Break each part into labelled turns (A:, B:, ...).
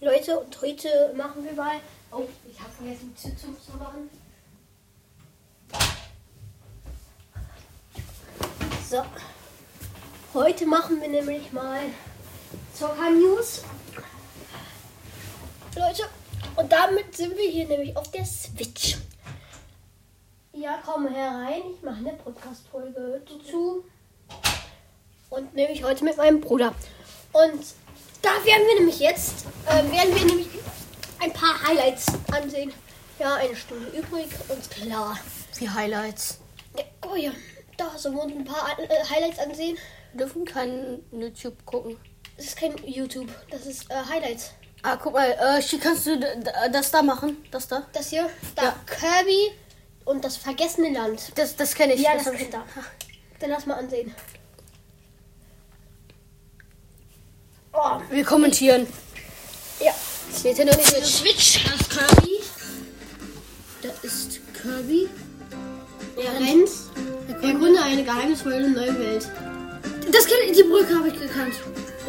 A: Leute, und heute machen wir mal. Oh, ich habe vergessen, Tür zu machen. So. Heute machen wir nämlich mal Zocker News. Leute, und damit sind wir hier nämlich auf der Switch. Ja, komm herein. Ich mache eine Podcast-Folge dazu. Und nämlich heute mit meinem Bruder. Und da werden wir nämlich jetzt, äh, werden wir nämlich ein paar Highlights ansehen. Ja, eine Stunde übrig und klar.
B: Wie Highlights.
A: Ja, oh ja, da sollen wir uns ein paar äh, Highlights ansehen.
B: Wir dürfen kein YouTube gucken.
A: Das ist kein YouTube, das ist äh, Highlights.
B: Ah, guck mal, äh, Shi, kannst du d- das da machen? Das da?
A: Das hier, da
B: Ja.
A: Kirby und das vergessene Land.
B: Das, das kenne ich.
A: Ja,
B: das
A: das kennt er. Dann lass mal ansehen. Oh,
B: Wir kommentieren.
A: ja.
B: Nintendo mit Switch. Das ist Kirby. Da ist Kirby.
A: Er rennt. Er gründet eine geheimnisvolle neue Welt.
B: Das kenn ich, die Brücke habe ich gekannt.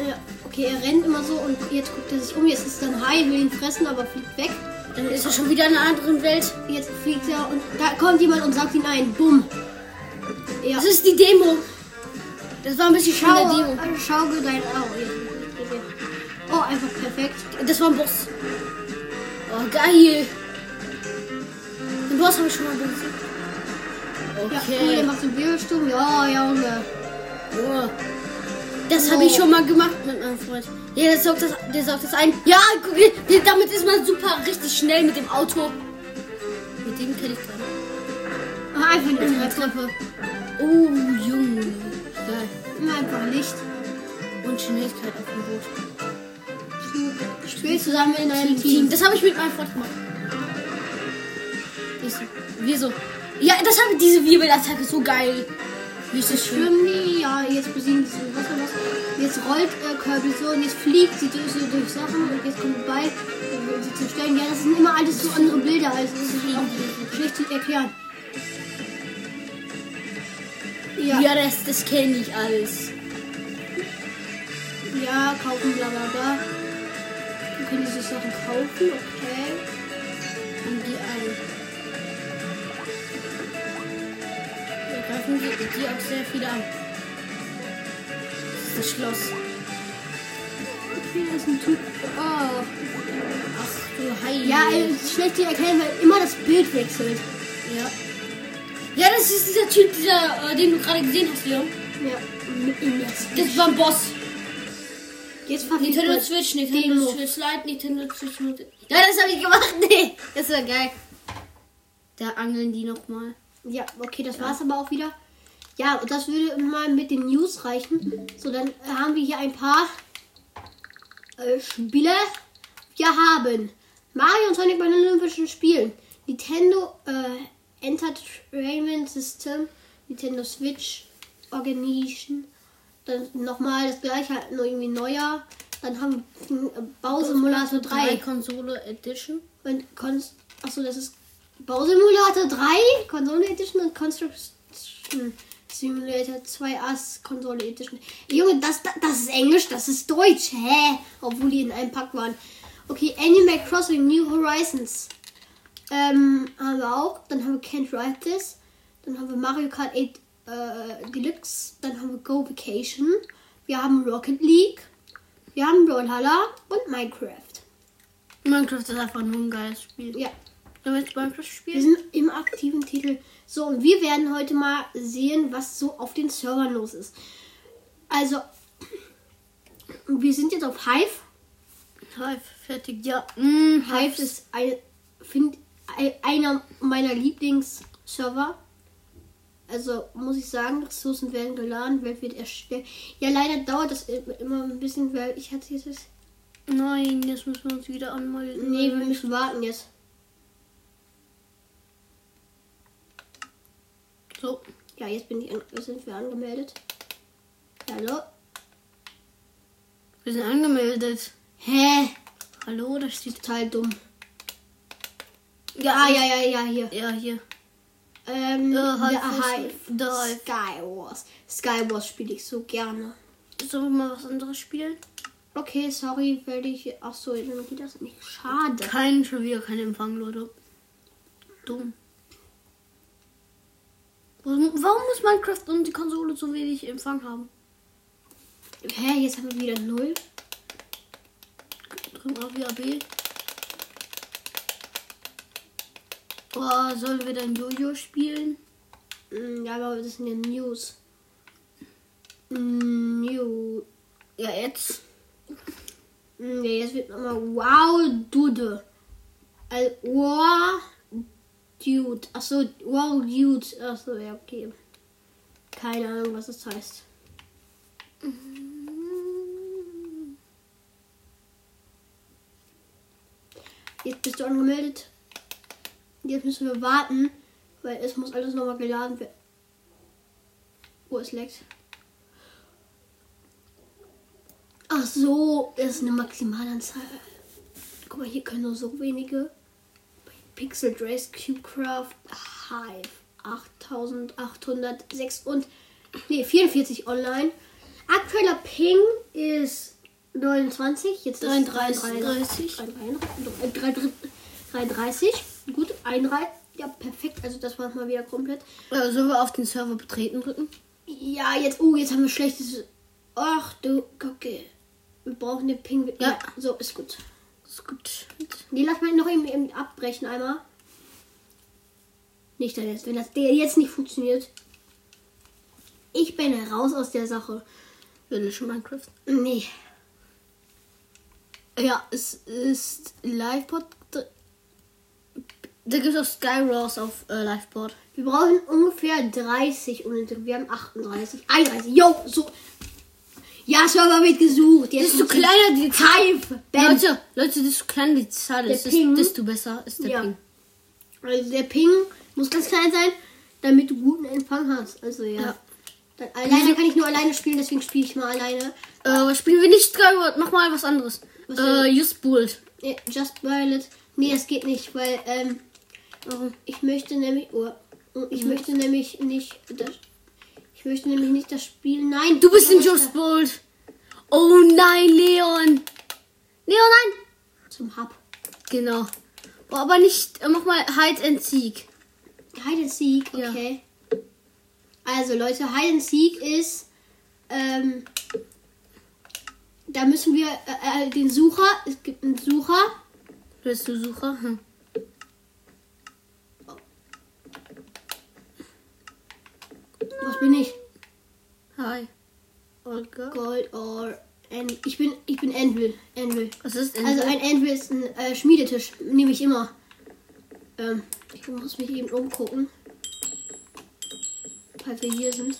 A: Ja, okay, er rennt immer so und jetzt guckt er sich um. Jetzt ist dann Hai, will ihn fressen, aber fliegt weg.
B: Dann ist er schon wieder in einer anderen Welt.
A: Jetzt fliegt er und da kommt jemand und sagt ihn ein. Bumm. Ja.
B: Das ist die Demo. Das war ein bisschen schön
A: Schau,
B: Demo.
A: schaukel dein Au. Oh, einfach perfekt.
B: Das war ein Boss. Oh, geil. Den Boss habe ich schon mal besiegt.
A: Ja, cool,
B: Okay.
A: der macht so Wirbelsturm. Ja, Junge.
B: Oh. Das habe ich schon mal gemacht mit meinem Freund. Ja, der saugt das, der saugt das ein. Ja, guck, damit ist man super richtig schnell mit dem Auto. Mit dem kenne ich dran.
A: Ah, einfach eine Treppe.
B: Oh, Junge. Geil.
A: Einfach Licht.
B: Und Schnelligkeit auf dem Boot.
A: Spiel zusammen in einem
B: Team.
A: Team.
B: Das habe ich mit meinem Freund gemacht. Wieso? Ja, das habe diese Wirbelattacke so geil. Wie ist das?
A: Schwimmen die, ja, jetzt besiegen sie so Wasser was. Jetzt rollt äh, Kirby so und jetzt fliegt sie durch, so durch Sachen und jetzt kommt vorbei und will sie zerstören. Ja, das sind immer alles so andere Bilder, also das ist auch schlecht zu erklären. Ja,
B: Ja, das, das kenne ich alles.
A: ja, kaufen, bla bla bla. Können die sich Sachen kaufen, okay.
B: Und die ein. Wir greifen die, die auch sehr viele an. Das ist das Schloss.
A: Hier ist ein Typ. Oh.
B: Ach du Heil.
A: Ja, ist schlecht zu erklären, weil immer das Bild wechselt.
B: ja. Ja, das ist dieser Typ, dieser, äh, den du gerade gesehen hast, Leon.
A: Ja, mit ihm jetzt.
B: Das war ein Boss.
A: Jetzt verfliegt
B: Nintendo Switch, Nintendo
A: Demo.
B: Switch Lite, Nintendo Switch. Ja, das habe ich gemacht. Nee, das war geil. Da angeln die nochmal.
A: Ja, okay, das war's aber auch wieder. Ja, und das würde mal mit den News reichen. So, dann haben wir hier ein paar äh, Spiele. Wir haben Mario und Sonic bei den Olympischen Spielen. Nintendo äh, Entertainment System. Nintendo Switch Organization. Dann nochmal das gleiche, halt nur irgendwie neuer. Dann haben wir Bausimulator 3.
B: Konsole Edition.
A: Und Konst Achso, das ist Bausimulator 3, Konsole Edition und Construction Simulator 2 As Konsole Edition. Junge, das, das, das ist Englisch, das ist Deutsch. Hä? Obwohl die in einem Pack waren. Okay, Animal Crossing New Horizons. Ähm, haben wir auch. Dann haben wir Can't Write This. Dann haben wir Mario Kart 8 äh, Deluxe. Dann haben wir Go Vacation. Wir haben Rocket League. Wir haben Brawlhalla und Minecraft.
B: Minecraft ist einfach nur ein geiles Spiel.
A: Ja,
B: wir jetzt Minecraft
A: Wir
B: spielen?
A: sind im aktiven Titel. So, und wir werden heute mal sehen, was so auf den Servern los ist. Also, wir sind jetzt auf Hive.
B: Hive, fertig. Ja. Mm,
A: Hive ist ein, find, ein, einer meiner Lieblingsserver. Also, muss ich sagen, Ressourcen werden geladen, Welt wird erstellt. Ja, leider dauert das immer ein bisschen, weil ich hatte jetzt... das-
B: Nein, jetzt müssen wir uns wieder anmelden.
A: Nee, wir müssen warten jetzt.
B: So.
A: Ja, jetzt bin ich an, sind wir angemeldet. Hallo?
B: Wir sind angemeldet.
A: Hä?
B: Hallo, da steht.
A: Total dumm. Ja, ah, ja, ja, ja, hier.
B: Ja, hier.
A: Ähm,
B: Hive.
A: Sky Wars. Sky Wars spiele ich so gerne.
B: Sollen wir mal was anderes spielen?
A: Okay, sorry, weil ich. Ach so, dann geht das nicht. Schade.
B: Kein, schon wieder kein Empfang, Leute. Dumm. Warum, warum muss Minecraft und die Konsole so wenig Empfang haben?
A: Hä, jetzt haben wir wieder null.
B: Drücken auf WAB. Oh, sollen wir dann Jojo spielen?
A: Hm, Ja, aber das sind ja News. Hm, New.
B: Ja, jetzt.
A: Hm, Ja, jetzt wird nochmal Wow Dude. Also, wow Dude. Achso, Wow Dude. Achso, ja, okay. Keine Ahnung, was das heißt. Jetzt bist du angemeldet. Jetzt müssen wir warten, weil es muss alles nochmal geladen werden. Oh, es leckt. Ach so, das ist eine Maximalanzahl. Guck mal, hier können nur so wenige. Pixel Drace Cubecraft Hive 8806 und nee, 44 online. Aktueller Ping ist 29, jetzt ist
B: 33.
A: 33. 33. Gut, ein Reihe. Ja, perfekt. Also das war mal wieder komplett.
B: Äh, sollen wir auf den Server betreten drücken?
A: Ja, jetzt, oh, jetzt haben wir schlechtes. Ach du, okay. Wir brauchen den Ping.
B: Ja.
A: Ja, so ist gut.
B: Ist gut.
A: Nee, lass mal noch eben, eben abbrechen einmal. Nicht, dass jetzt, wenn das der jetzt nicht funktioniert. Ich bin raus aus der Sache.
B: Will ich schon Minecraft?
A: Nee.
B: Ja, es ist Livepod. Da gibt es auch Skyros auf äh, Livepod.
A: Wir brauchen ungefähr 30 und wir haben 38. 31. Jo, so. Ja, Server wird gesucht. Jetzt
B: Desto
A: muss-
B: kleiner die Zahl.
A: Hive, Ben.
B: Leute, Leute, desto kleiner die Zahl
A: Der
B: ist,
A: Ping.
B: desto besser ist der
A: Ja.
B: Ping.
A: Also der Ping muss ganz klein sein, damit du guten Empfang hast. Also ja.
B: Ja.
A: Dann, alleine kann ich nur alleine spielen, deswegen spiele ich mal alleine.
B: Äh, was spielen wir nicht Skyward? Mach mal was anderes.
A: Was
B: äh? Just Bullet.
A: Nee, Just Violet. Nee, das geht nicht, weil ähm? Ich möchte nämlich. Oh, ich möchte nämlich nicht. Das, ich möchte nämlich nicht das Spiel. Nein,
B: Du bist in
A: was
B: Just Bullet. Oh nein, Leon. Leon, nein.
A: Zum Hub.
B: Genau. Oh, aber nicht. Äh, mach mal Hide and Seek.
A: Hide and Seek,
B: Ja.
A: okay. Also Leute, Hide and Seek ist. Ähm, da müssen wir äh, äh, den Sucher. Es gibt einen Sucher.
B: Bist du Sucher? Hm.
A: Was bin ich?
B: Hi. Olga.
A: Gold or An ich bin ich bin Anvil. Anvil.
B: Was ist denn
A: Also ein Anvil ist ein äh, Schmiedetisch, nehme ich immer. Ähm, ich muss mich eben umgucken. Falls wir hier sind.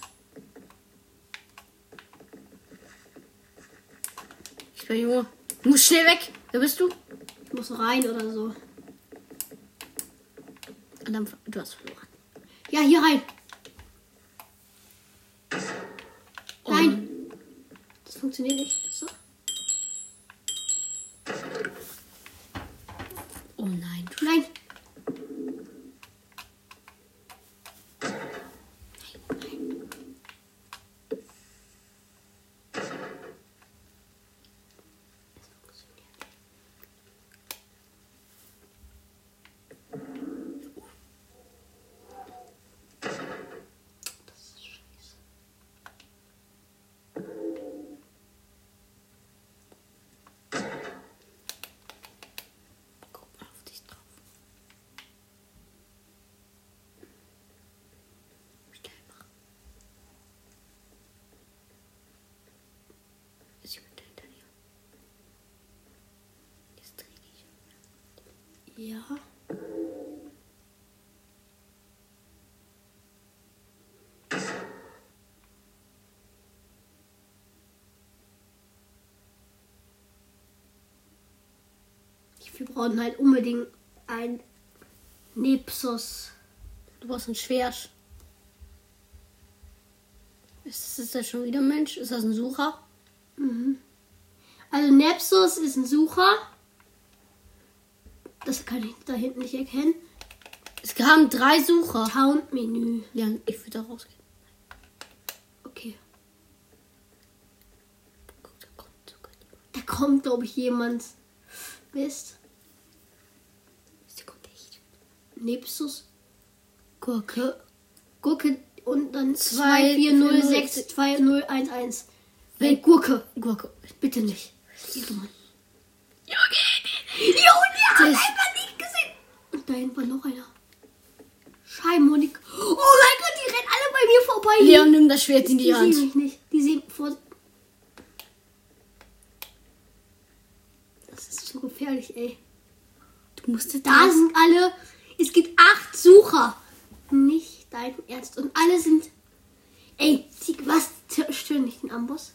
B: Ich bin Junge. Du musst schnell weg. Wer bist du?
A: Ich muss rein oder so.
B: Und dann, du hast verloren.
A: Ja, hier rein.
B: Oh.
A: Nein. Das funktioniert nicht. So.
B: Oh nein.
A: Nein.
B: guck mal auf dich drauf. Schnell machen. Ist jemand hinter dir? Jetzt drehe ich.
A: Ja. Wir brauchen halt unbedingt ein Nepsos.
B: Du brauchst ein Schwert. Ist das, ist das schon wieder ein Mensch? Ist das ein Sucher?
A: Also Nepsos ist ein Sucher. Das kann ich da hinten nicht erkennen.
B: Es kamen drei Sucher.
A: Count-Menü.
B: Ja, ich würde da rausgehen.
A: Okay.
B: Guck, da kommt sogar jemand.
A: Da kommt, glaube ich, jemand. Mist.
B: Sie kommt echt.
A: Nepsus.
B: Gurke.
A: Gurke und dann
B: Zwei,
A: 24062011. Ey, Gurke.
B: Gurke.
A: Bitte nicht.
B: Junge!
A: Junge, hat
B: Das-
A: einfach nicht gesehen. Und da hinten war noch einer. Scheibenhonig. Oh mein Gott, die rennen alle bei mir vorbei.
B: Leon, nimm das Schwert in die
A: die
B: Hand.
A: sehen mich nicht. Die sehen vor. Das ist so gefährlich, ey.
B: Du musst jetzt
A: Da sind alle. Es gibt acht Sucher. Nicht dein Ernst. Und alle sind. Ey, die, was? Stören nicht den Amboss?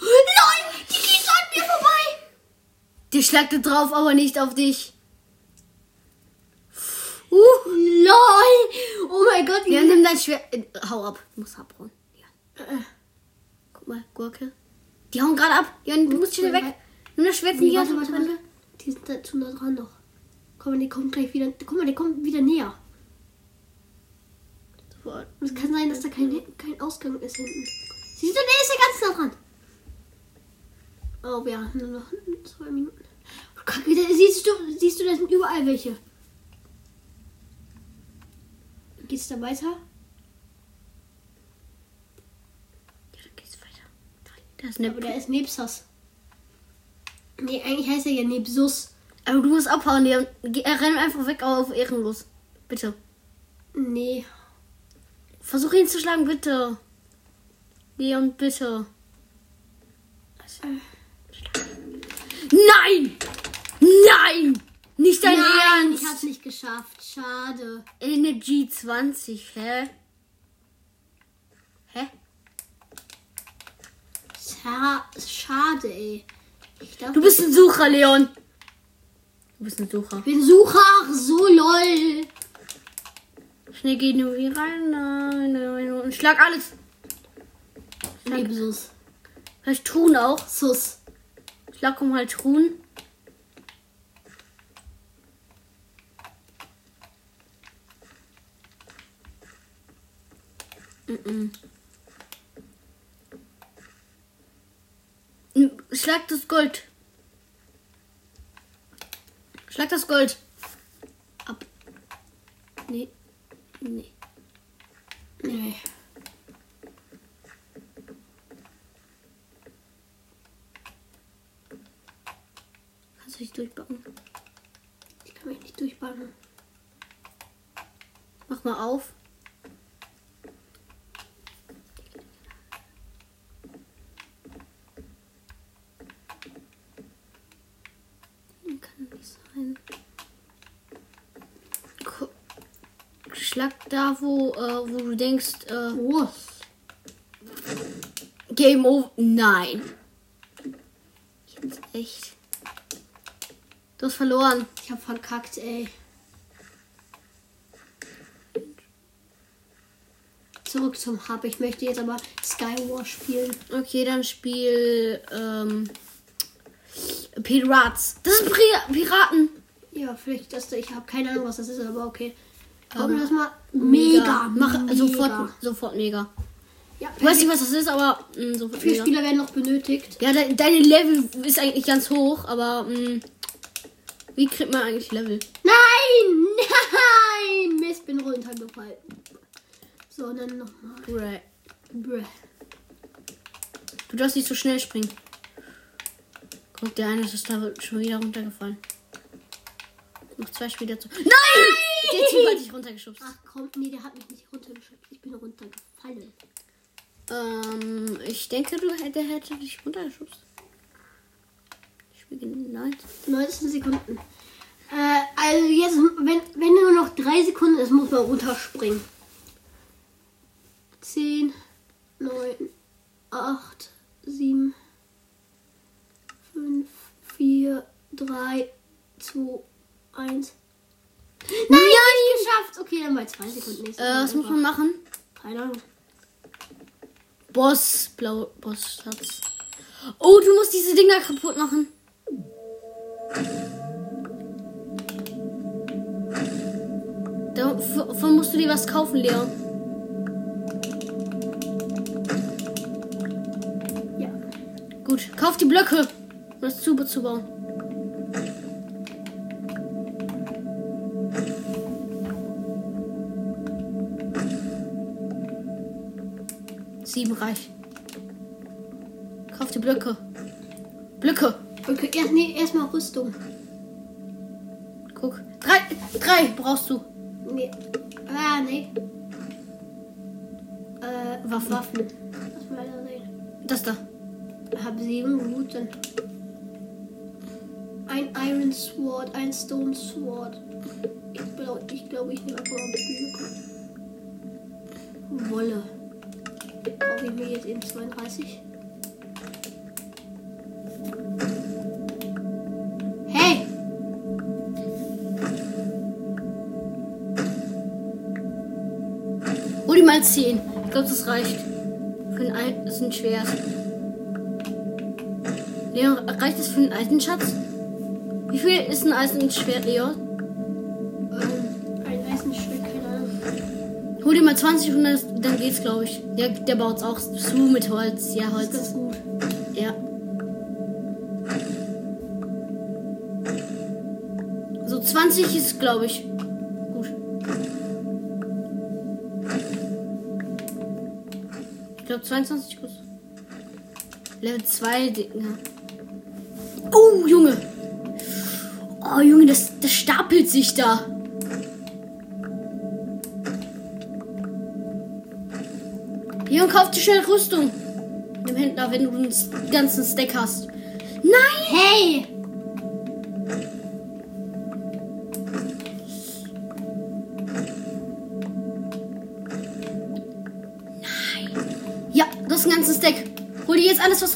A: LOL! Die gehen so an mir vorbei!
B: Die schlagte drauf, aber nicht auf dich.
A: Uh, LOL! Oh mein Gott,
B: Leon, nimm dein Schwert. Äh, hau ab. Du musst abhauen. Ja.
A: Äh,
B: Guck mal, Gurke. Die hauen gerade ab. Leon, du musst schnell weg. Nimm das Schwert
A: Nee,
B: die
A: warte, warte, warte. Die sind da zu nah dran noch. Guck mal, die kommen gleich wieder. Guck mal, die kommen wieder näher. Und es kann sein, dass da kein, kein Ausgang ist hinten. Siehst du, der ist ja ganz nah dran. Oh, wir haben nur noch zwei Minuten. Oh, da siehst du, siehst du, da sind überall welche. Geht's da weiter?
B: Ja, dann geht's weiter. Da ist eine
A: Aber der ist Nebsas. Nee, eigentlich heißt er ja Nebsus.
B: Aber du musst abhauen, äh, renn einfach weg auf ehrenlos. Bitte.
A: Nee.
B: Versuch ihn zu schlagen, bitte. Leon, bitte. Nein! Nein! Nicht dein
A: Nein,
B: Ernst!
A: ich hab's nicht geschafft. Schade.
B: Energy 20, hä? Hä?
A: Scha schade, ey. Dachte,
B: Du bist ein Sucher, Leon. Du bist ein Sucher.
A: Ich bin Sucher. So lol.
B: Schnell geh nur hier rein. Nein, nein, nein. Und schlag alles.
A: Nebsus.
B: Vielleicht Truhen auch.
A: Sus.
B: Schlag um halt Truhen. Mhm. Schlag das Gold. Schlag das Gold. Ab. Nee. Nee.
A: Nee.
B: Du dich durchbacken?
A: Ich kann mich nicht durchbannen.
B: Mach mal auf. Kann nicht sein. Gu- Schlag da, wo, äh, wo du denkst, äh,
A: Oh.
B: Game over. Nein. Jetzt echt. Du hast verloren.
A: Ich hab verkackt, ey. Zurück zum Hub. Ich möchte jetzt aber Skywar spielen.
B: Okay, dann spiel ähm, Pirates. Das sind Pri Piraten.
A: Ja, vielleicht das. Ich habe keine Ahnung, was das ist, aber okay.
B: Ähm,
A: Gucken wir das mal. Mega.
B: Mach
A: mega.
B: sofort, sofort mega.
A: Ja,
B: Ich weiß nicht, was das ist, aber mh, sofort
A: Vier
B: mega.
A: Spieler werden noch benötigt.
B: Ja, de deine Level ist eigentlich ganz hoch, aber mh, wie kriegt man eigentlich Level?
A: Nein! Nein! Mist, bin runtergefallen. So, dann nochmal.
B: Right.
A: Bruh.
B: Du darfst nicht so schnell springen. Guck, der eine ist da schon wieder runtergefallen. Noch zwei Spieler zu. Nein! Der Typ hat dich runtergeschubst.
A: Ach komm, nee, der hat mich nicht runtergeschubst. Ich bin runtergefallen.
B: Ähm, ich denke, du hätte, hätte dich runtergeschubst. Spiele nein.
A: 19 Sekunden. Äh, also jetzt, wenn, wenn nur noch drei Sekunden ist, muss man runterspringen. 10, 9, 8, 7, 5, 4, 3, 2, 1. Nein, nicht geschafft. Okay, dann bei zwei Sekunden. Nächstes
B: Äh, was muss man machen?
A: Keine Ahnung.
B: Boss, blau, Boss, Schatz. Oh, du musst diese Dinger kaputt machen. Davon musst du dir was kaufen, Leon.
A: Ja.
B: Gut. Kauf die Blöcke, um das Zube zu bauen. Sieben reich. Kauf die Blöcke. Blöcke.
A: Okay, erst, nee, erstmal Rüstung.
B: Guck. Drei, drei brauchst du.
A: Nee. Ah, nee. Äh,
B: Waffen.
A: Waffen. Lass mal sehen.
B: Das da.
A: Hab sieben, dann. Ein Iron Sword, ein Stone Sword. Ich glaube, ich, glaub, ich nehme einfach mal Blöcke. Wolle. Brauche ich mir jetzt eben 32.
B: Hol mal 10. Ich glaube, das reicht. Für ein, Ei- das ist ein Schwert. Leon, reicht das für einen alten Schatz? Wie viel ist ein Eisenschwert, Leon?
A: Ähm, ein Eisenstück, keine Ahnung.
B: Hol dir mal 20 und dann, dann geht's, glaube ich. Der, der baut's auch zu mit Holz. Ja,
A: Das ist
B: Holz.
A: ganz gut.
B: Ja. So 20 ist, glaube ich. Glaube 22 gut. Level 2 Dinger. Oh, Junge. Oh, Junge, das, das stapelt sich da. Junge, kauf dir schnell Rüstung. Dem Händler, wenn du einen ganzen Stack hast. Nein!
A: Hey!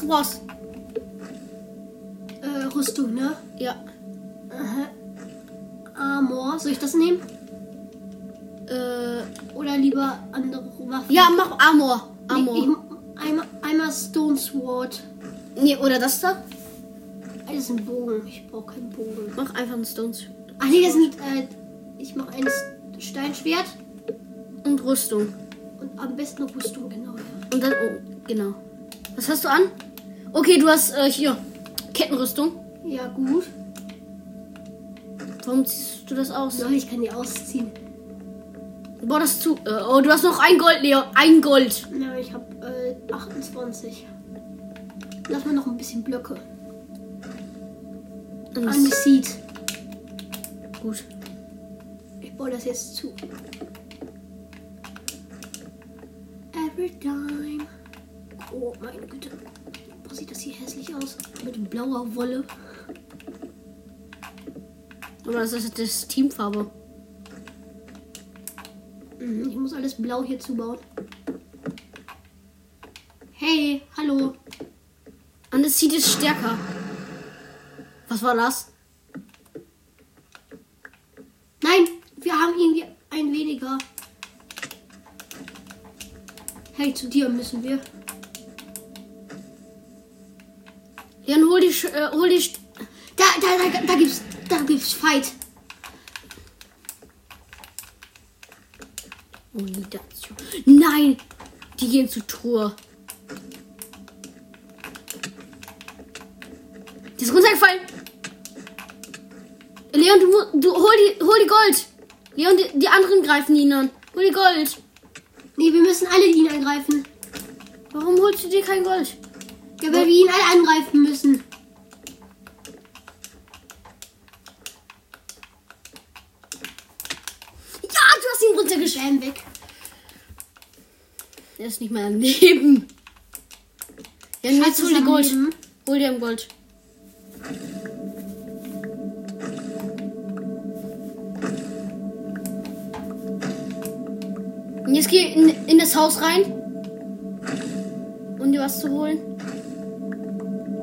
B: Was.
A: Äh, Rüstung, ne?
B: Ja.
A: Aha. Armor. Soll ich das nehmen?
B: Äh,
A: Oder lieber andere Waffen?
B: ja, mach Armor.
A: Nee,
B: Armor.
A: ich, einmal, einmal Stone Sword.
B: Nee, oder das da?
A: Das ist ein Bogen. Ich brauche keinen Bogen.
B: Mach einfach einen Stones.
A: Ach nee, das sind. Äh, ich mache ein Steinschwert
B: Und Rüstung.
A: und am besten Rüstung, genau. Ja.
B: Und dann, oh, genau. Was hast du an? Okay, du hast äh, hier Kettenrüstung.
A: Ja, gut.
B: Warum ziehst du das aus?
A: Soll ich kann die ausziehen.
B: Bau das zu. Äh, oh, du hast noch ein Gold, Leo. Ein Gold.
A: Ja, ich habe äh, 28. Lass mal noch ein bisschen Blöcke.
B: Und
A: An Seed.
B: Gut.
A: Ich baue das jetzt zu. Every time. Oh, meine Güte. Sieht das hier hässlich aus. Mit blauer Wolle.
B: Oder das ist das Teamfarbe.
A: Mhm, Ich muss alles blau hier zubauen. Hey, hallo.
B: Und es sieht es stärker. Was war das?
A: Nein, wir haben irgendwie ein weniger. Hey, zu dir müssen wir.
B: Jan, hol die, äh, hol die,
A: Da, da, da, da gibt's, da gibt's Fight.
B: Oh. Nein! Die gehen zur Truhe. Die ist runtergefallen. Leon, du, du hol die, hol die Gold. Leon, die, die anderen greifen ihn an. Hol die Gold.
A: Nee, wir müssen alle ihn angreifen.
B: Warum holst du dir kein Gold?
A: Ja, weil wir ihn alle angreifen müssen.
B: Ja, du hast ihn runtergeschlagen.
A: Bam, weg.
B: Er ist nicht mehr am Leben. Ja, jetzt hol dir Gold.
A: Leben.
B: Hol dir am Gold. Und jetzt geh in, in das Haus rein. Um dir was zu holen.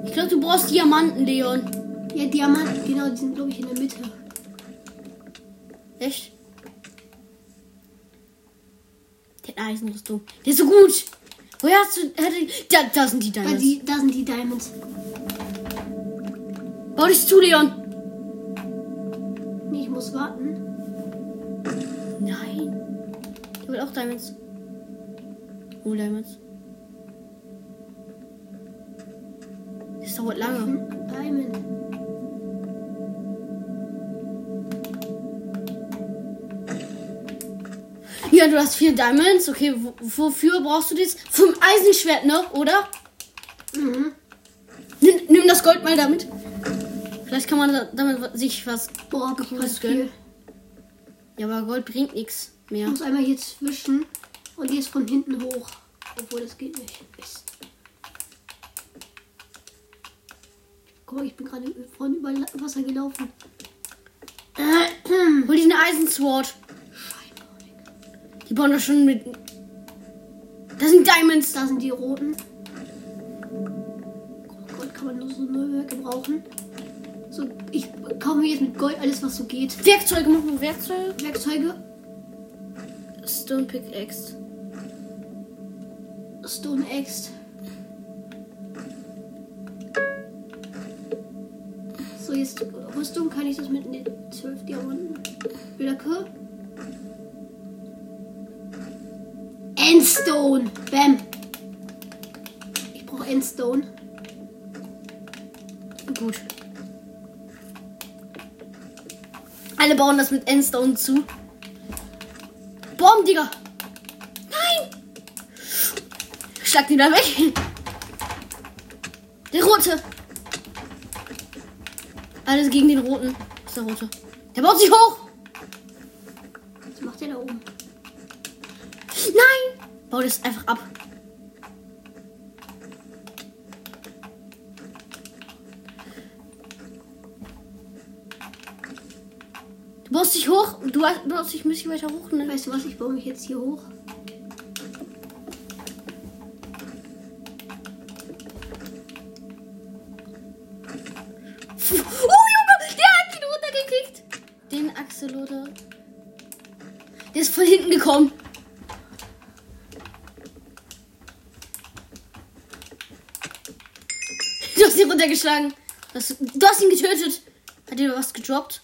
B: Ich glaube, du brauchst Diamanten, Leon.
A: Ja, Diamanten, genau, die sind, glaube ich, in der Mitte.
B: Echt? Der Eisenrüstung. Der ist so gut. Woher hast du. Da, da sind die
A: Da,
B: Diamonds.
A: die, da sind die Diamonds.
B: Bau dich zu, Leon.
A: Nee, ich muss warten.
B: Nein. Ich will auch Diamonds. Oh, Diamonds. Dauert lange.
A: Diamond.
B: Ja, du hast vier Diamonds. Okay, wo, wofür brauchst du das? Zum Eisenschwert, ne? Oder?
A: Mhm.
B: Nimm, nimm das Gold mal damit. Vielleicht kann man da- damit sich was
A: Boah, ich
B: gönnen. Ja, aber Gold bringt nichts
A: Ich
B: mehr.
A: muss einmal hier zwischen und jetzt von hinten hoch. Obwohl, das geht nicht. Mist. Mal, ich bin gerade vorhin über Wasser gelaufen.
B: Hol eine Eisensword. Die bauen doch schon mit. Das sind Diamonds.
A: Da sind die roten. Oh Gold kann man nur so neu gebrauchen. So, ich kaufe mir jetzt mit Gold alles, was so geht.
B: Werkzeuge, mach mal Werkzeuge.
A: Werkzeuge,
B: Stone Pickaxe.
A: Stone Axe. Jetzt Rüstung kann ich das mit den 12 Diamanten. Blöcke. Endstone. Bam. Ich brauche Endstone.
B: Gut. Alle bauen das mit Endstone zu. Bomb, Digga. Nein. Schlag die da weg. Der rote. Alles gegen den roten. Ist der rote? Der baut sich hoch.
A: Was macht der da oben?
B: Nein. Bau das einfach ab. Du baust dich hoch. Du baust dich ein bisschen weiter hoch. Ne?
A: Weißt du was? Ich baue mich jetzt hier hoch.
B: Gekommen. Du hast ihn runtergeschlagen. Du hast, du hast ihn getötet. Hat dir was gedroppt?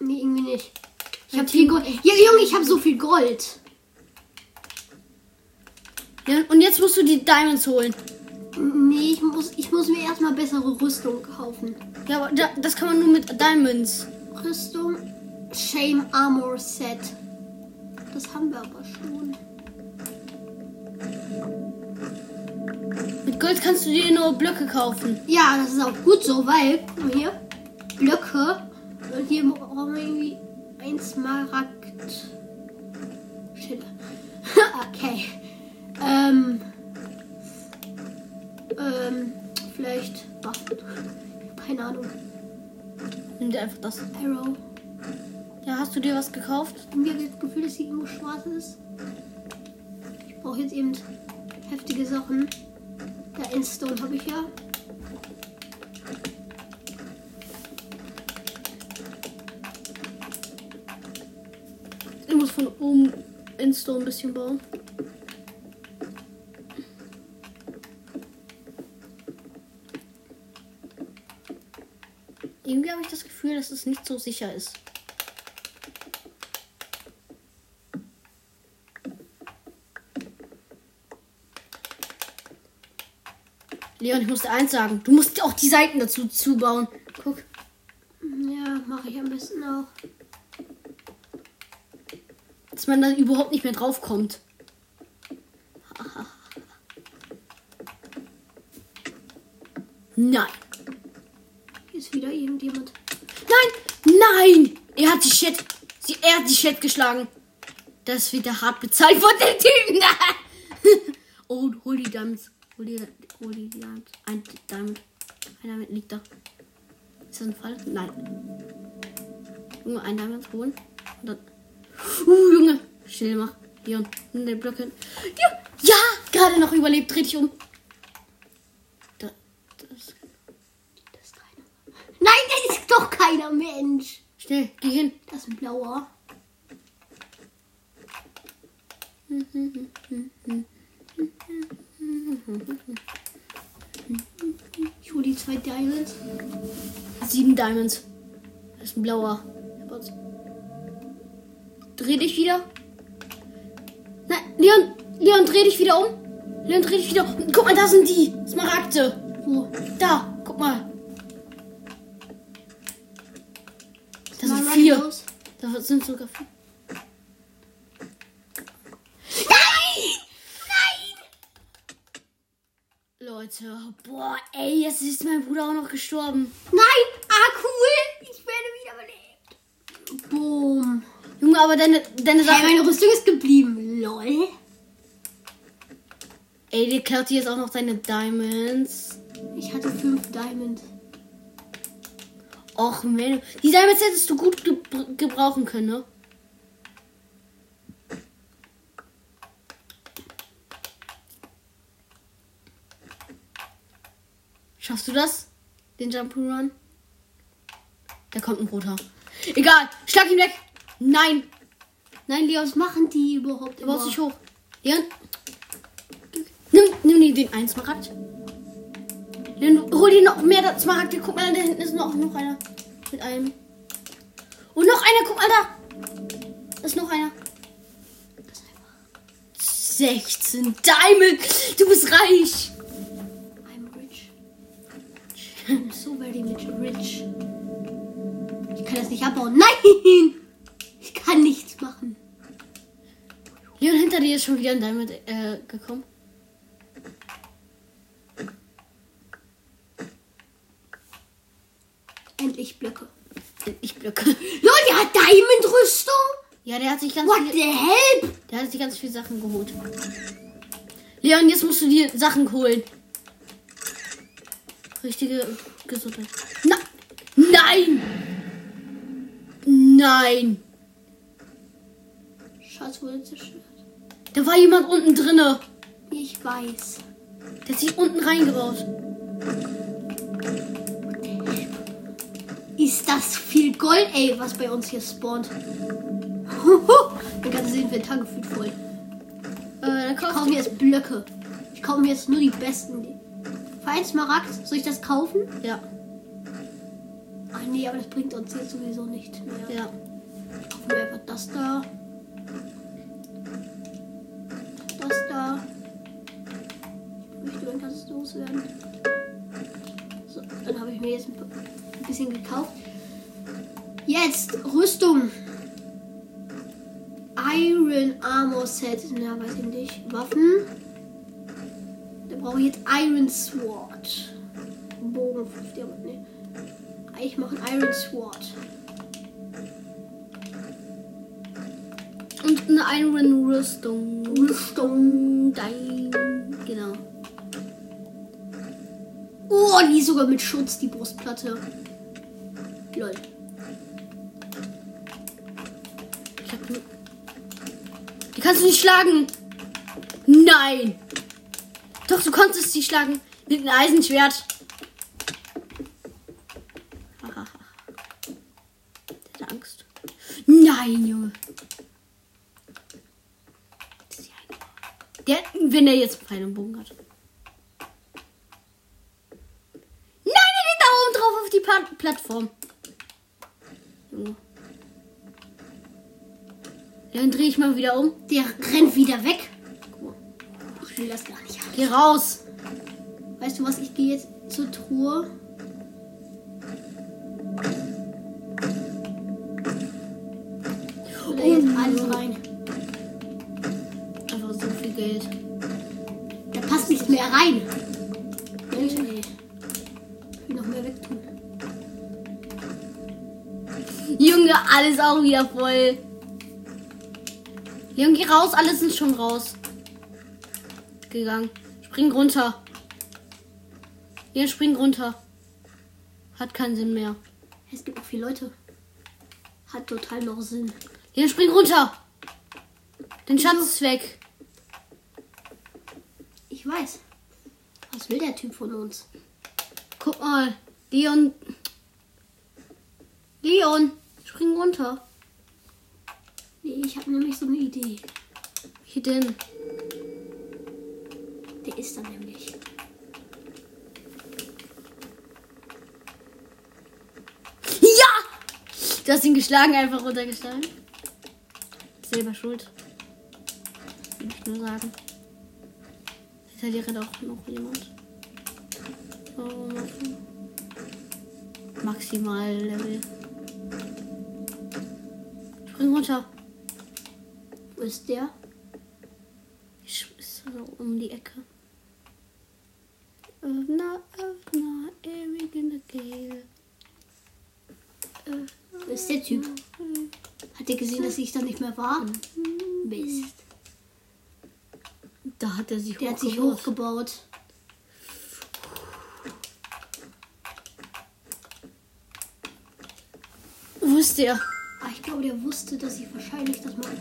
A: Nee, irgendwie nicht. Ich habe viel Gold. Ja, Junge, ich habe so viel Gold.
B: Ja, und jetzt musst du die Diamonds holen.
A: Nee, ich muss, ich muss mir erstmal bessere Rüstung kaufen.
B: Ja, aber da, das kann man nur mit Diamonds.
A: Rüstung, Shame Armor Set. Haben wir aber schon.
B: Mit Gold kannst du dir nur Blöcke kaufen.
A: Ja, das ist auch gut so, weil, guck mal hier, Blöcke. Und hier brauchen wir irgendwie ein Smaragd. Schiller. okay. Ähm. Ähm, vielleicht. Keine Ahnung.
B: Nimm dir einfach das.
A: Arrow.
B: Ja, hast du dir was gekauft?
A: Irgendwie habe das Gefühl, dass hier irgendwo schwarz ist. Ich brauche jetzt eben heftige Sachen. Der Endstone habe ich ja.
B: Ich muss von oben Insta ein bisschen bauen. Irgendwie habe ich das Gefühl, dass es nicht so sicher ist. Leon, ich muss dir eins sagen. Du musst auch die Seiten dazu zubauen. Guck.
A: Ja, mache ich am besten auch.
B: Dass man da überhaupt nicht mehr drauf kommt. Nein.
A: Hier ist wieder irgendjemand.
B: Nein! Nein! Er hat die Chat. Sie, er hat die Chat geschlagen. Das wird er hart bezahlt von den Typen. oh, hol die Diamonds. Hol die, hol die Diamonds. Ein Diamond. Ein Diamond liegt da. Ist das ein Fall? Nein. Junge, ein Diamond holen. Und dann. Uh, Junge. Schnell mach. Leon, nimm den Block hin. Ja, ja gerade noch überlebt. Dreh dich um. Da, das.
A: Das ist keiner. Nein, das ist doch keiner Mensch.
B: Schnell, geh hin.
A: Das ist ein blauer. Ich hole die zwei Diamonds.
B: Sieben Diamonds. Das ist ein blauer. Dreh dich wieder. Nein, Leon, Leon, dreh dich wieder um. Leon, dreh dich wieder um. Guck mal, da sind die Smaragde.
A: Wo?
B: Da, guck mal. Das sind vier.
A: los.
B: Da sind sogar vier.
A: Nein! Nein!
B: Leute, boah, ey, jetzt ist mein Bruder auch noch gestorben.
A: Nein! Ah, cool! Ich werde wiederbelebt. Boom.
B: Junge, aber deine, deine
A: Hey,
B: Sache.
A: meine Rüstung ist geblieben. Lol.
B: Ey, dir klaut die jetzt auch noch deine Diamonds.
A: Ich hatte fünf Diamonds.
B: Och, Menno. Die Diamonds hättest du gut ge gebrauchen können, ne? Schaffst du das? Den Jump'n'Run? Da kommt ein roter. Egal, schlag ihn weg. Nein. Nein, Leon,
A: Was machen die überhaupt
B: du brauchst dich hoch. Leon. Nimm, nimm den einen Smaragd. Leon, hol dir noch mehr Smaragde. Guck mal, da hinten ist noch, noch einer. Mit einem. Und noch einer, guck mal da. Da ist noch einer. 16 Diamond. Du bist reich.
A: So very rich. Ich kann das nicht abbauen. Nein! Ich kann nichts machen.
B: Leon, hinter dir ist schon wieder ein Diamond äh, gekommen.
A: Endlich Blöcke.
B: Ich blöcke.
A: Lol, der hat Diamond-Rüstung?
B: Ja, der hat sich ganz
A: What
B: viel,
A: the hell?
B: der hat sich ganz viele Sachen geholt. Leon, jetzt musst du dir Sachen holen. Richtige Gesundheit. Na, nein! Nein!
A: Schatz wurde zerstört.
B: Da war jemand unten drinne.
A: Ich weiß.
B: Der hat sich unten reingebaut.
A: Ist das viel Gold, ey, was bei uns hier spawnt? Mein ganzes Inventar gefühlt voll.
B: Äh, dann
A: Ich
B: kaufst
A: kaufe
B: du
A: mir jetzt Blöcke. Ich kaufe mir jetzt nur die besten. Für ein Smaragd, soll ich das kaufen?
B: Ja,
A: Ach nee, aber das bringt uns jetzt sowieso nicht mehr.
B: ja.
A: Kaufen wir einfach das da. Das da. Ich möchte ganzes loswerden. So, dann habe ich mir jetzt ein ein bisschen gekauft. Jetzt Rüstung. Iron Armor Set. Na, weiß ich nicht. Waffen. Brauche jetzt Iron Sword. Bogen 5 Diamanten. Nee. Ich mache ein Iron Sword.
B: Und eine Iron Rüstung.
A: Rüstung.
B: Dein. Genau.
A: Oh, die ist sogar mit Schutz, die Brustplatte. Lol.
B: Die kannst du nicht schlagen. Nein. Doch, du konntest sie schlagen. Mit einem Eisenschwert. Der hat Angst. Nein, Junge. Der, wenn er jetzt Pfeil und Bogen hat. Nein, er geht da oben drauf auf die Pa- Plattform. Dann drehe ich mal wieder um.
A: Der rennt wieder weg. Ich will das gar nicht.
B: Geh raus.
A: Weißt du was? Ich gehe jetzt zur Truhe. Oder jetzt alles rein.
B: Einfach so viel Geld.
A: Da passt nichts mehr rein. Mensch, ey. Ich will noch mehr wegtun.
B: Junge, alles auch wieder voll. Leon, geh raus, alles ist schon raus. Gegangen. Spring runter. Leon, spring runter. Hat keinen Sinn mehr.
A: Es gibt noch viele Leute. Hat total noch Sinn.
B: Leon, spring runter. Dein Schatz ist weg.
A: Ich weiß. Was will der Typ von uns?
B: Guck mal. Leon. Leon, spring runter.
A: Nee, ich habe nämlich so eine Idee.
B: Hier denn?
A: Ist da nämlich.
B: Ja! Du hast ihn geschlagen, einfach runtergeschlagen. Selber schuld. Will ich nur sagen. Dir rennt auch noch jemand. Machen. Maximal Level. Spring runter.
A: Wo ist der?
B: Ich so um die Ecke. Öffner, Öffner, ewig in der Gale.
A: Wo ist der Typ? Hat der gesehen, dass ich da nicht mehr war? Mist.
B: Da hat er sich
A: Der hat sich
B: hochgebaut.
A: hochgebaut.
B: Ist der?
A: Ah, ich glaube, der wusste, dass ich wahrscheinlich das mache.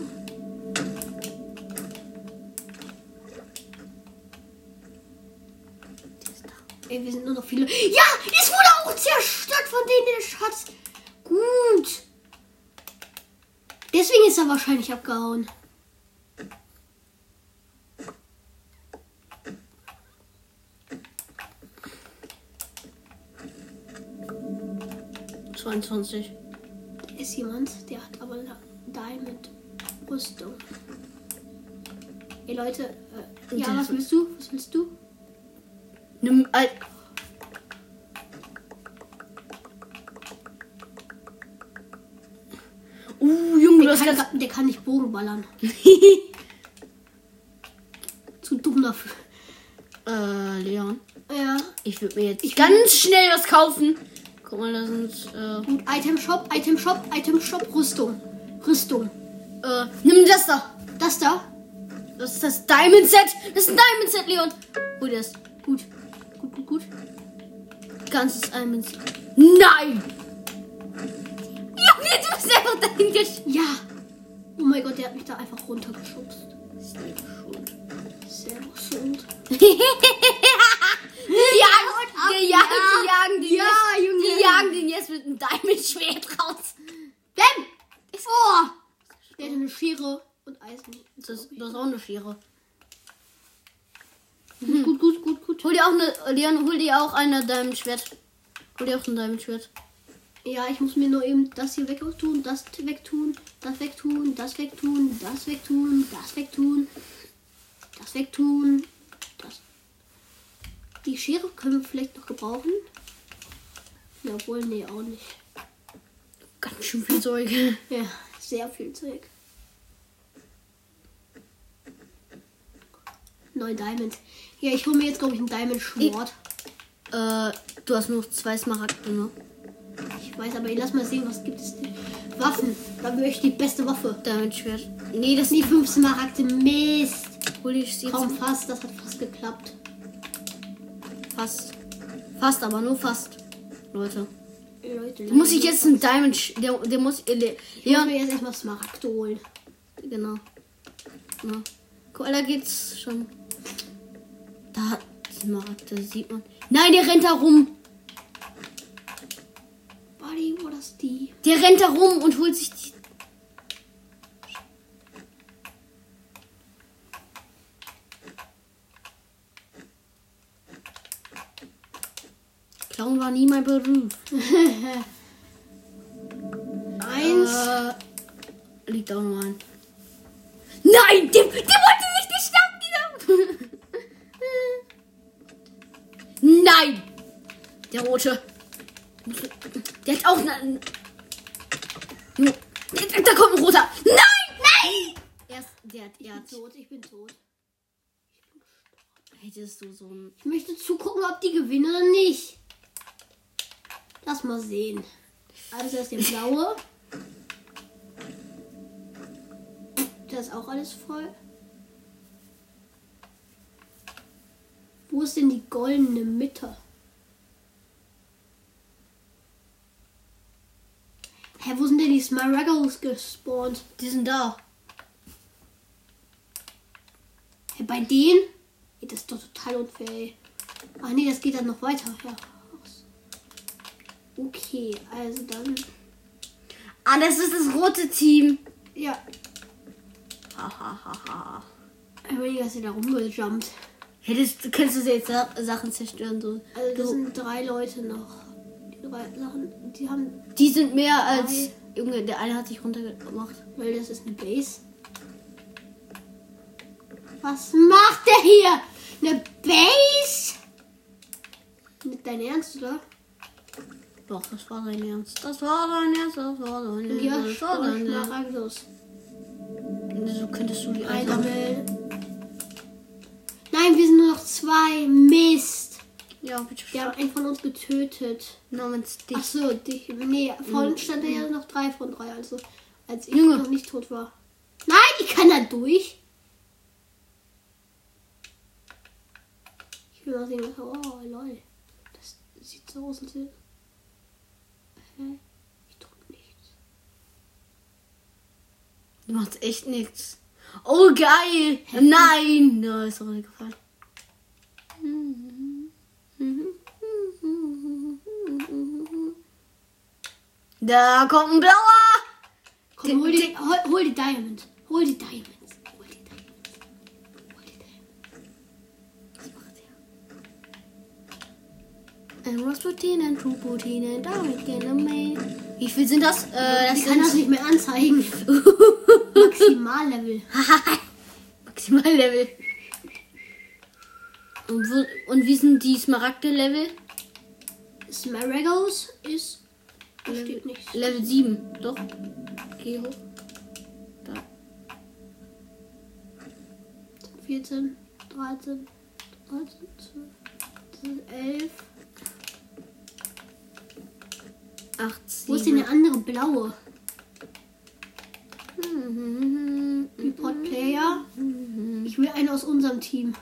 A: Ey, wir sind nur noch viele. Ja, es wurde auch zerstört von denen der Schatz. Gut. Deswegen ist er wahrscheinlich abgehauen.
B: 22.
A: Da ist jemand, der hat aber Diamond Rüstung. Ey Leute, äh, ja, was willst du? Was willst du?
B: Nimm Al
A: Der der kann nicht Bogen ballern. Zu dumm dafür.
B: äh, Leon.
A: Ja.
B: Ich würde mir jetzt ganz schnell was kaufen. Guck mal, da sind, äh,
A: Gut, Item Shop, Item Shop, Item Shop, Rüstung. Rüstung.
B: äh, nimm das da.
A: Das da?
B: Das ist das Diamond Set. Das ist ein Diamond Set, Leon. Hol das.
A: Gut. Gut, gut, gut.
B: Ganzes Diamond Set. Nein! Junge, du bist einfach dahin gesch...
A: Ja. Oh mein Gott, der hat mich da einfach runtergeschubst.
B: Schuld.
A: Sehr schuld.
B: Die jagen, die jagen, die jagen den
A: Ja,
B: jetzt,
A: Junge.
B: Die jagen den jetzt mit einem Diamond-Schwert raus.
A: Bam! Oh! Der hatte eine Schere und Eisen.
B: Das ist, das ist auch eine Schere.
A: Gut, gut, gut, gut.
B: Hol dir auch eine, Leon, hol dir auch eine Diamond-Schwert. Hol dir auch ein Diamond-Schwert.
A: Ja, ich muss mir nur eben das hier wegtun, das wegtun, das wegtun, das wegtun, das wegtun, das wegtun, das wegtun, das. Die Schere können wir vielleicht noch gebrauchen. Ja, wohl, nee, auch nicht.
B: Ganz schön viel Zeug.
A: Ja, sehr viel Zeug. Neun Diamond. Ja, ich hole mir jetzt, glaube ich, ein Diamond Schwert.
B: Äh, du hast nur zwei Smaragde, ne?
A: Ich weiß, aber lass mal sehen, was gibt es denn. Waffen. Da möchte ich die beste Waffe.
B: Diamond-Schwert. Nee, das
A: Die fünf Smaragde. Mist.
B: hol ich jetzt
A: Kaum fast, das hat fast geklappt.
B: fast. Fast, aber nur fast. Leute.
A: Leute,
B: Muss ich jetzt ein Diamond... Der, der muss... äh, Der,
A: Ich muss mir jetzt erstmal Smaragde holen.
B: Genau. Ja. Guck, da geht's schon. Da, die Smaragde sieht man. Nein, der rennt da rum.
A: Buddy, wo das die?
B: Der rennt da rum und holt sich die. Klauen war nie mein Beruf.
A: Eins.
B: Äh, liegt auch nur ein. Nein, der, der wollte sich nicht schnappen, dieser. Nein! Der rote. Der hat auch eine. Da kommt ein roter. Nein! Nein! Er ist, der hat, er hat,
A: tot, ich bin tot.
B: hättest du so ein.
A: Ich möchte zugucken, ob die gewinnen oder nicht. Lass mal sehen. Also das ist der blaue. Da ist auch alles voll. Wo ist denn die goldene Mitte? Hä, wo sind denn die Smaragdos gespawnt?
B: Die sind da.
A: Hä, bei denen? Ey, das ist doch total unfair, ey. Ach nee, das geht dann noch weiter. Ja. Okay, also dann.
B: Ah, das ist das rote Team.
A: Ja,
B: Hahaha.
A: Überlege, dass sie da rumgejumpt.
B: Hättest du könntest du jetzt Sa Sachen zerstören so.
A: Also das
B: Du-
A: sind drei Leute noch. Sachen, die haben.
B: Die sind mehr als. Junge, der eine hat sich runtergemacht.
A: Weil das ist eine Base. Was macht der hier? Eine Base? Nicht dein Ernst, oder?
B: Doch, das war sein Ernst. Das war sein Ernst, das war sein Ernst.
A: Ja,
B: das war sein Ernst. So könntest du die
A: will. Nein, wir sind nur noch zwei. Mist.
B: Ja, bitte.
A: Wir haben einen von uns getötet.
B: Namens dich.
A: Ach so, dich. Nee, vorhin stand da ja noch drei von drei, also als ich
B: Junge.
A: noch nicht tot war. Nein, ich kann da durch. Ich will mal sehen, oh lol. Das sieht so aus, als hätte- Hä? Ich drück nichts.
B: Du machst echt nichts. Oh, geil. Nein. Da ist auch gefallen. Da kommt ein blauer.
A: Komm,
B: Den-
A: hol die,
B: den-
A: hol, hol die Diamond. Hol die Diamonds. Hol die Diamonds. Hol die Diamonds.
B: Was macht der? And Roast Protein and True Protein and Dark Enemy. Wie viel sind das? Äh, das
A: Ich kann das nicht mehr anzeigen. Maximallevel.
B: Maximallevel. Und, und wie sind die Smaragde-Level?
A: Smaragos ist. Da steht nichts.
B: Level 7, doch. Geh hoch. Da.
A: 14, 13, 13, 12, 11.
B: 8,
A: Wo ist denn
B: 7.
A: der andere blaue?
B: Mhm.
A: Report Player. Ich will einen aus unserem Team.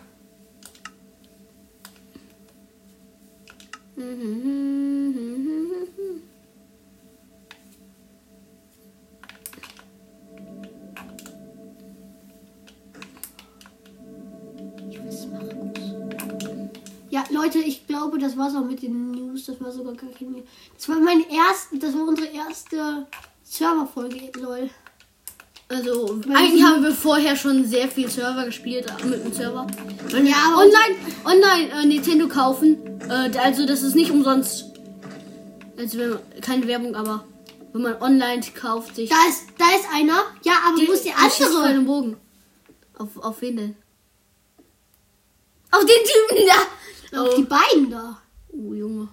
A: Leute, ich glaube, das war's auch mit den News. Das war sogar gar kein News. Das war meine erste, das war unsere erste Serverfolge, lol.
B: Also, eigentlich haben wir vorher schon sehr viel Server gespielt äh, mit dem Server.
A: Ja, aber-
B: online, online äh, Nintendo kaufen. Äh, also, das ist nicht umsonst. Also, wenn man, keine Werbung, aber wenn man online kauft, sich.
A: Da ist, da ist einer. Ja, aber wo ist der andere?
B: Bogen. Auf, auf wen denn? Auf den Typen da!
A: Auf
B: Oh,
A: die beiden da.
B: oh Junge.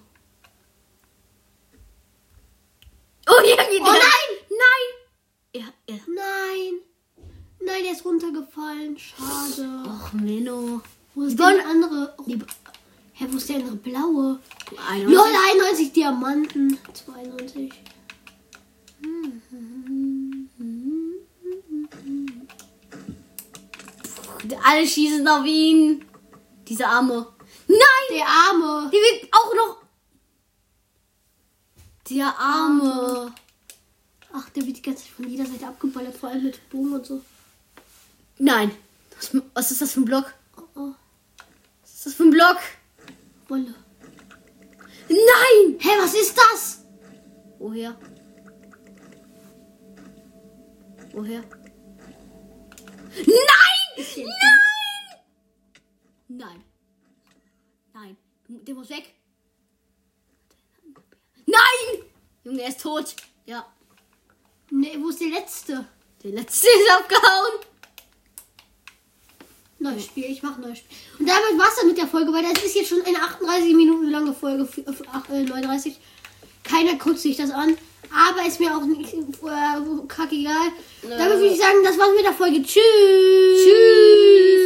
B: Oh, ja, geht
A: Oh nein!
B: Nein! Ja, ja.
A: Nein. Nein, der ist runtergefallen. Schade.
B: Och, Menno.
A: Wo ist
B: Die
A: der andere? Oh,
B: Die,
A: hä, wo ist der andere blaue?
B: 91.
A: LOL, 91 Diamanten. 92.
B: Alle schießen auf ihn. Diese Arme. Nein!
A: Der Arme.
B: Die wird auch noch. Der Arme.
A: Ach, der wird die ganze Zeit von jeder Seite abgeballert, vor allem mit Bogen und so.
B: Nein. Was, was ist das für ein Block?
A: Oh, oh.
B: Was ist das für ein Block?
A: Wolle.
B: Nein!
A: Hä, was ist das?
B: Woher? Woher? Nein! Nein! Nein. Nein. Der muss weg. Nein! Junge, er ist tot. Ja.
A: Nee, wo ist der letzte?
B: Der letzte ist abgehauen.
A: Neues Spiel, ich mach neues Spiel. Und damit war's dann mit der Folge, weil das ist jetzt schon eine 38 Minuten lange Folge, für- für- ach, äh, 39. Keiner guckt sich das an, aber ist mir auch nicht äh, kackegal. Damit würde ich sagen, das war's mit der Folge. Tschüss.
B: Tschüss.